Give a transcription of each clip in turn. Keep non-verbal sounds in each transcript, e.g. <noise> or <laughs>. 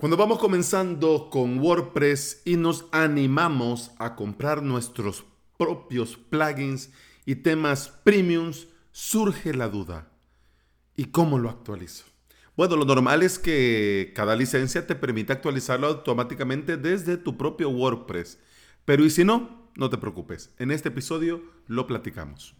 Cuando vamos comenzando con WordPress y nos animamos a comprar nuestros propios plugins y temas premiums, surge la duda. ¿Y cómo lo actualizo? Bueno, lo normal es que cada licencia te permita actualizarlo automáticamente desde tu propio WordPress. Pero ¿y si no? No te preocupes. En este episodio lo platicamos.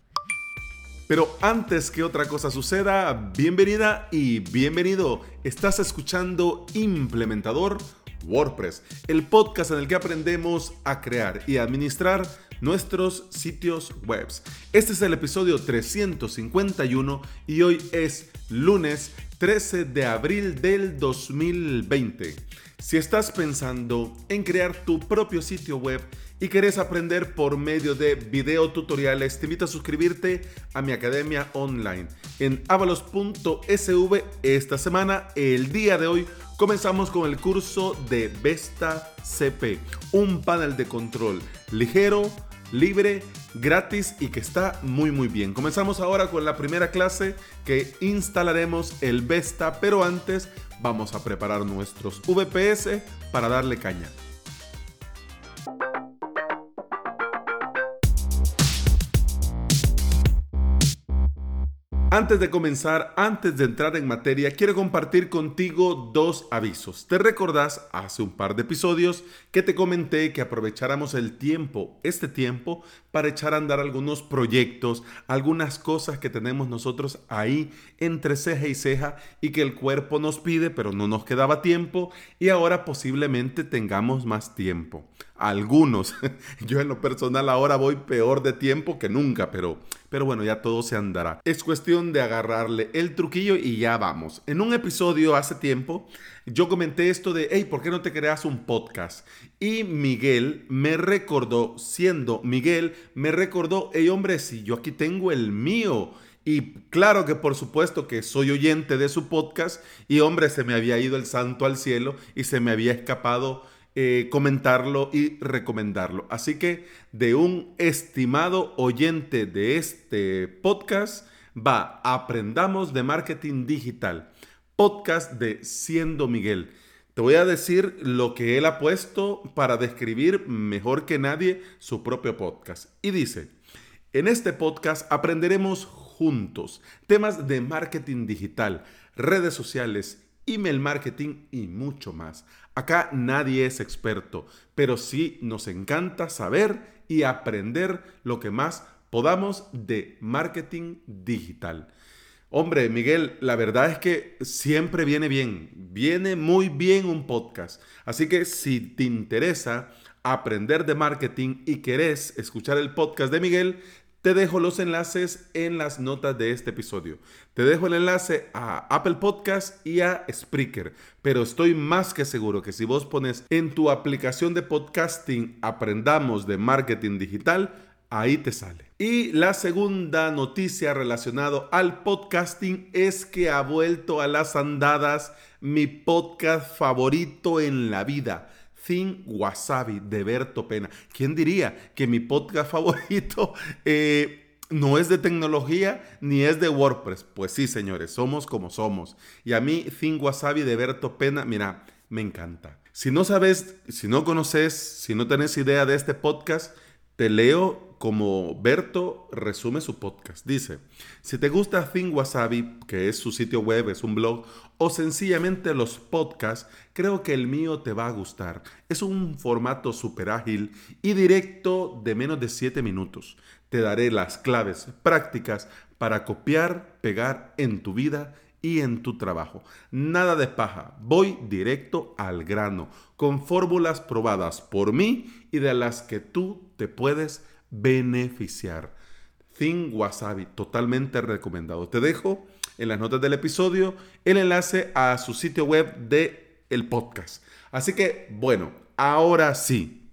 Pero antes que otra cosa suceda, bienvenida y bienvenido. Estás escuchando Implementador WordPress, el podcast en el que aprendemos a crear y administrar nuestros sitios web. Este es el episodio 351 y hoy es lunes 13 de abril del 2020. Si estás pensando en crear tu propio sitio web, y querés aprender por medio de video tutoriales, te invito a suscribirte a mi academia online en avalos.sv. Esta semana, el día de hoy, comenzamos con el curso de Vesta CP, un panel de control ligero, libre, gratis y que está muy muy bien. Comenzamos ahora con la primera clase que instalaremos el Vesta, pero antes vamos a preparar nuestros VPS para darle caña. Antes de comenzar, antes de entrar en materia, quiero compartir contigo dos avisos. Te recordás hace un par de episodios que te comenté que aprovecháramos el tiempo, este tiempo, para echar a andar algunos proyectos, algunas cosas que tenemos nosotros ahí entre ceja y ceja y que el cuerpo nos pide, pero no nos quedaba tiempo y ahora posiblemente tengamos más tiempo. Algunos, <laughs> yo en lo personal ahora voy peor de tiempo que nunca, pero pero bueno, ya todo se andará. Es cuestión de agarrarle el truquillo y ya vamos. En un episodio hace tiempo, yo comenté esto de, hey, ¿por qué no te creas un podcast? Y Miguel me recordó, siendo Miguel, me recordó, hey hombre, si yo aquí tengo el mío. Y claro que por supuesto que soy oyente de su podcast y hombre, se me había ido el santo al cielo y se me había escapado eh, comentarlo y recomendarlo. Así que de un estimado oyente de este podcast va Aprendamos de Marketing Digital, podcast de Siendo Miguel. Te voy a decir lo que él ha puesto para describir mejor que nadie su propio podcast. Y dice, en este podcast aprenderemos juntos temas de marketing digital, redes sociales, email marketing y mucho más. Acá nadie es experto, pero sí nos encanta saber y aprender lo que más podamos de marketing digital. Hombre, Miguel, la verdad es que siempre viene bien, viene muy bien un podcast. Así que si te interesa aprender de marketing y querés escuchar el podcast de Miguel, te dejo los enlaces en las notas de este episodio. Te dejo el enlace a Apple Podcast y a Spreaker. Pero estoy más que seguro que si vos pones en tu aplicación de podcasting Aprendamos de Marketing Digital, ahí te sale. Y la segunda noticia relacionada al podcasting es que ha vuelto a las andadas mi podcast favorito en la vida Think Wasabi de Berto Pena. ¿Quién diría que mi podcast <laughs> favorito eh, no es de tecnología ni es de WordPress? Pues sí, señores, somos como somos. Y a mí Think Wasabi de Berto Pena, mira, me encanta. Si no sabes, si no conoces, si no tenés idea de este podcast, te leo como Berto resume su podcast. Dice, si te gusta Think Wasabi, que es su sitio web, es un blog, o sencillamente los podcasts, creo que el mío te va a gustar. Es un formato súper ágil y directo de menos de 7 minutos. Te daré las claves prácticas para copiar, pegar en tu vida y en tu trabajo. Nada de paja, voy directo al grano, con fórmulas probadas por mí y de las que tú te puedes beneficiar. Think Wasabi, totalmente recomendado. Te dejo en las notas del episodio el enlace a su sitio web de el podcast. Así que, bueno, ahora sí,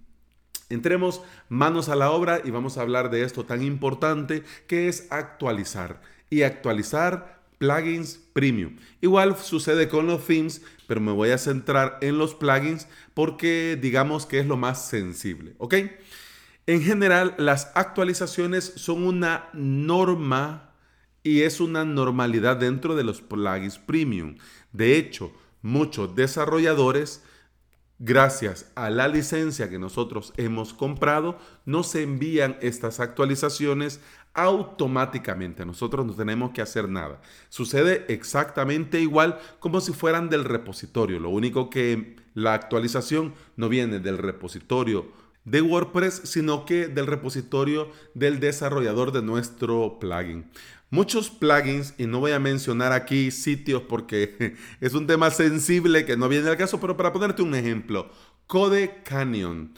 entremos manos a la obra y vamos a hablar de esto tan importante que es actualizar. Y actualizar plugins premium. Igual sucede con los themes, pero me voy a centrar en los plugins porque digamos que es lo más sensible, ¿ok? En general, las actualizaciones son una norma y es una normalidad dentro de los plugins premium. De hecho, muchos desarrolladores, gracias a la licencia que nosotros hemos comprado, nos envían estas actualizaciones automáticamente. Nosotros no tenemos que hacer nada. Sucede exactamente igual como si fueran del repositorio. Lo único que la actualización no viene del repositorio de WordPress, sino que del repositorio del desarrollador de nuestro plugin. Muchos plugins, y no voy a mencionar aquí sitios porque <laughs> es un tema sensible que no viene al caso, pero para ponerte un ejemplo, Code Canyon.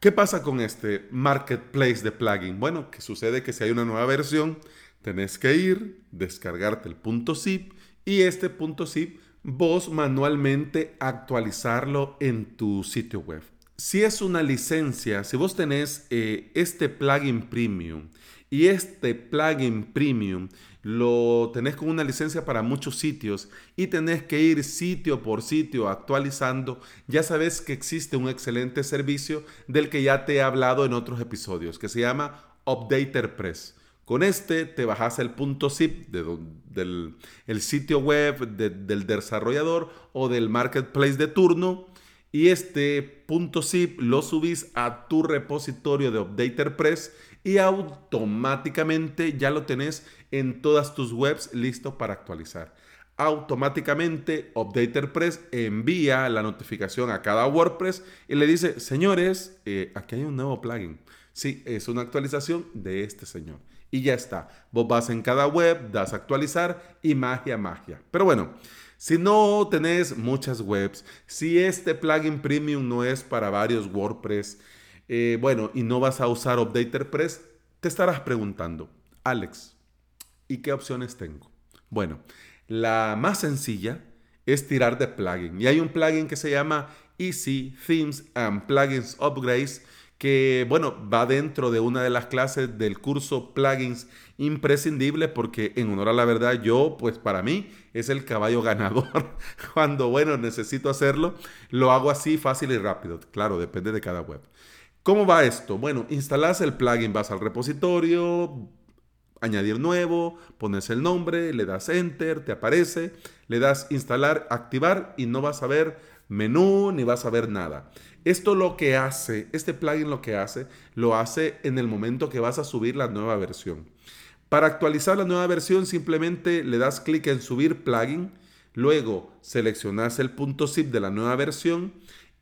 ¿Qué pasa con este marketplace de plugin? Bueno, que sucede que si hay una nueva versión, tenés que ir, descargarte el punto zip y este punto zip vos manualmente actualizarlo en tu sitio web. Si es una licencia, si vos tenés eh, este plugin premium y este plugin premium lo tenés con una licencia para muchos sitios y tenés que ir sitio por sitio actualizando, ya sabes que existe un excelente servicio del que ya te he hablado en otros episodios, que se llama Updater Press. Con este te bajas el punto zip del el sitio web del desarrollador o del marketplace de turno y este punto zip lo subís a tu repositorio de Updater Press y automáticamente ya lo tenés en todas tus webs listo para actualizar. Automáticamente Updater Press envía la notificación a cada WordPress y le dice, señores, eh, aquí hay un nuevo plugin. Sí, es una actualización de este señor. Y ya está. Vos vas en cada web, das actualizar y magia, magia. Pero bueno, si no tenés muchas webs, si este plugin premium no es para varios WordPress, eh, bueno, y no vas a usar UpdaterPress, te estarás preguntando, Alex, ¿y qué opciones tengo? Bueno, la más sencilla es tirar de plugin. Y hay un plugin que se llama Easy Themes and Plugins Upgrades que, bueno, va dentro de una de las clases del curso plugins imprescindible porque en honor a la verdad yo, pues para mí es el caballo <laughs> ganador. Cuando, bueno, necesito hacerlo, lo hago así fácil y rápido. Claro, depende de cada web. ¿Cómo va esto? Bueno, instalas el plugin, vas al repositorio, añadir nuevo, pones el nombre, le das enter, te aparece, le das instalar, activar y no vas a ver menú ni vas a ver nada. Esto lo que hace, este plugin lo que hace, lo hace en el momento que vas a subir la nueva versión. Para actualizar la nueva versión simplemente le das clic en subir plugin, luego seleccionas el punto zip de la nueva versión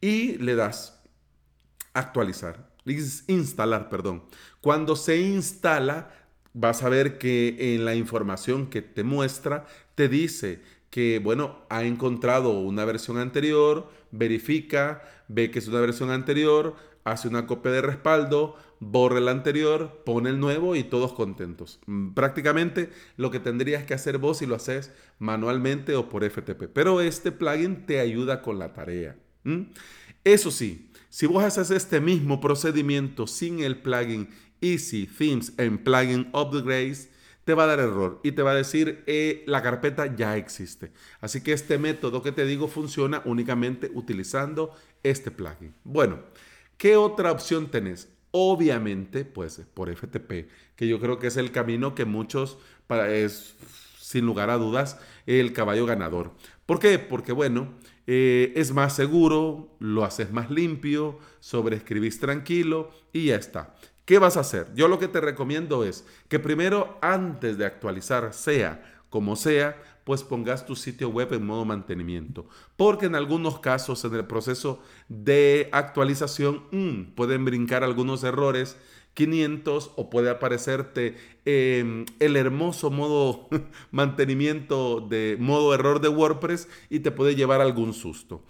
y le das actualizar, instalar, perdón. Cuando se instala, vas a ver que en la información que te muestra, te dice que, bueno, ha encontrado una versión anterior, verifica, ve que es una versión anterior, hace una copia de respaldo, borra el anterior, pone el nuevo y todos contentos. Mm, prácticamente lo que tendrías que hacer vos si lo haces manualmente o por FTP. Pero este plugin te ayuda con la tarea. Eso sí, si vos haces este mismo procedimiento sin el plugin Easy Themes en Plugin Upgrades, te va a dar error y te va a decir eh, la carpeta ya existe. Así que este método que te digo funciona únicamente utilizando este plugin. Bueno, ¿qué otra opción tenés? Obviamente, pues por FTP, que yo creo que es el camino que muchos, para, es sin lugar a dudas, el caballo ganador. ¿Por qué? Porque bueno, eh, es más seguro, lo haces más limpio, sobreescribís tranquilo y ya está. ¿Qué vas a hacer? Yo lo que te recomiendo es que primero, antes de actualizar, sea como sea, pues pongas tu sitio web en modo mantenimiento. Porque en algunos casos, en el proceso de actualización, mm, pueden brincar algunos errores 500 o puede aparecerte em, el hermoso modo <laughs> mantenimiento de modo error de WordPress y te puede llevar algún susto.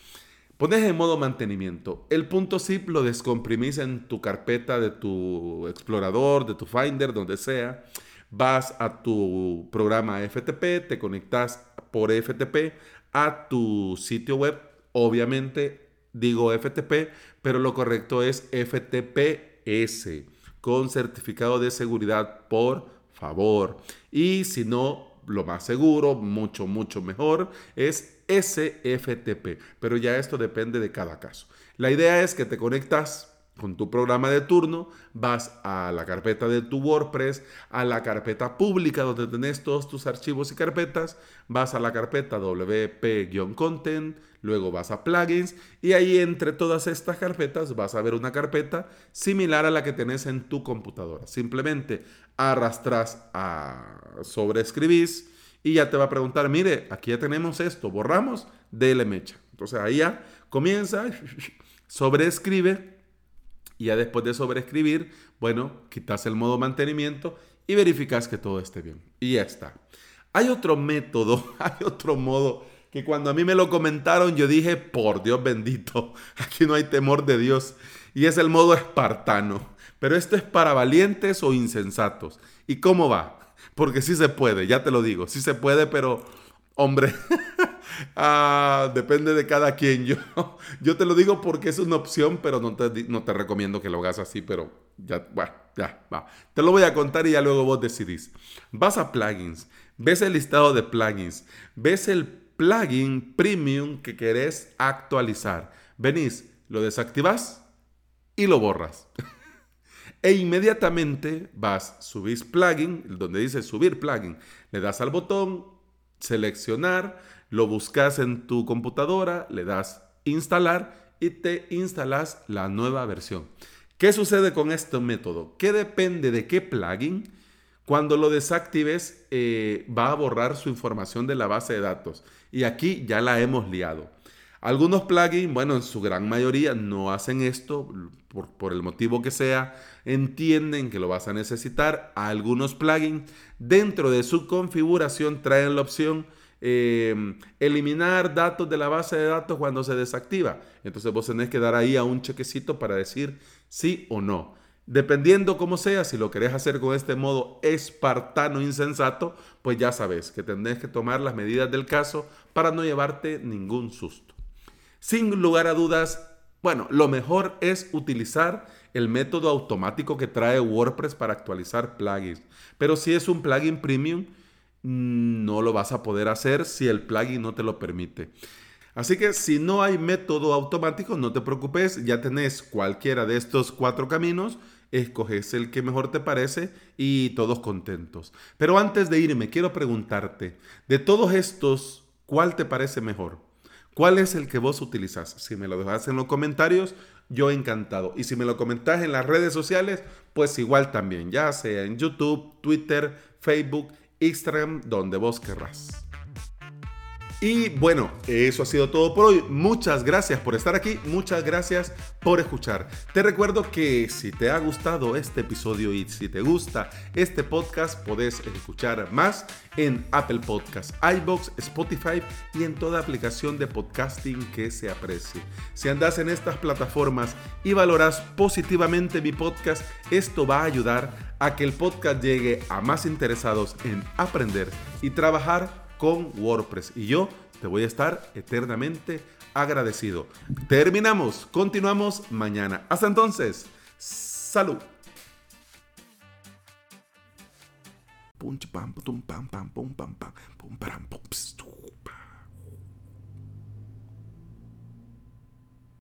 Pones en modo mantenimiento. El punto zip lo descomprimís en tu carpeta de tu explorador, de tu Finder, donde sea. Vas a tu programa FTP, te conectas por FTP a tu sitio web. Obviamente digo FTP, pero lo correcto es FTPS con certificado de seguridad, por favor. Y si no, lo más seguro, mucho, mucho mejor, es SFTP. Pero ya esto depende de cada caso. La idea es que te conectas con tu programa de turno, vas a la carpeta de tu WordPress, a la carpeta pública donde tenés todos tus archivos y carpetas, vas a la carpeta WP-content, luego vas a plugins y ahí entre todas estas carpetas vas a ver una carpeta similar a la que tenés en tu computadora. Simplemente arrastras a sobreescribís y ya te va a preguntar, mire, aquí ya tenemos esto, borramos, dele mecha. Entonces ahí ya comienza, <laughs> sobreescribe y ya después de sobreescribir, bueno, quitas el modo mantenimiento y verificas que todo esté bien. Y ya está. Hay otro método, <laughs> hay otro modo que cuando a mí me lo comentaron yo dije, por Dios bendito, <laughs> aquí no hay temor de Dios. Y es el modo espartano. Pero esto es para valientes o insensatos. ¿Y cómo va? Porque sí se puede, ya te lo digo, sí se puede, pero hombre, <laughs> Ah, depende de cada quien. Yo, <laughs> yo te lo digo porque es una opción, pero no te, no te recomiendo que lo hagas así, pero ya, bueno, ya, va. Te lo voy a contar y ya luego vos decidís. Vas a plugins, ves el listado de plugins, ves el plugin premium que querés actualizar. Venís, lo desactivas y lo borras. <laughs> e inmediatamente vas, subís plugin, donde dice subir plugin, le das al botón, seleccionar, lo buscas en tu computadora, le das instalar y te instalas la nueva versión. ¿Qué sucede con este método? Que depende de qué plugin, cuando lo desactives eh, va a borrar su información de la base de datos. Y aquí ya la hemos liado. Algunos plugins, bueno, en su gran mayoría no hacen esto por, el motivo que sea, entienden que lo vas a necesitar. Algunos plugins dentro de su configuración traen la opción Em, eliminar datos de la base de datos cuando se desactiva. Entonces vos tenés que dar ahí a un chequecito para decir sí o no. Dependiendo cómo sea, si lo querés hacer con este modo espartano insensato, pues ya sabes que tendrás que tomar las medidas del caso para no llevarte ningún susto. Sin lugar a dudas, bueno, lo mejor es utilizar el método automático que trae WordPress para actualizar plugins. Pero si es un plugin premium, no lo vas a poder hacer si el plugin no te lo permite. Así que si no hay método automático, no te preocupes, ya tenés cualquiera de estos cuatro caminos, escoges el que mejor te parece y todos contentos. Pero antes de irme, quiero preguntarte, de todos estos, ¿cuál te parece mejor? ¿Cuál es el que vos utilizas? Si me lo dejas en los comentarios, yo encantado. Y si me lo comentas en las redes sociales, pues igual también, ya sea en YouTube, Twitter, Facebook Instagram, donde vos querrás. Y bueno, eso ha sido todo por hoy. Muchas gracias por estar aquí, muchas gracias por escuchar. Te recuerdo que si te ha gustado este episodio y si te gusta este podcast, podés escuchar más en Apple Podcasts, iBox, Spotify y en toda aplicación de podcasting que se aprecie. Si andas en estas plataformas y valoras positivamente mi podcast, esto va a ayudar a que el podcast llegue a más interesados en aprender y trabajar con WordPress. Y yo te voy a estar eternamente agradecido. Terminamos, continuamos mañana. Hasta entonces, salud. Pum pam pam pum pam pam pum pam pum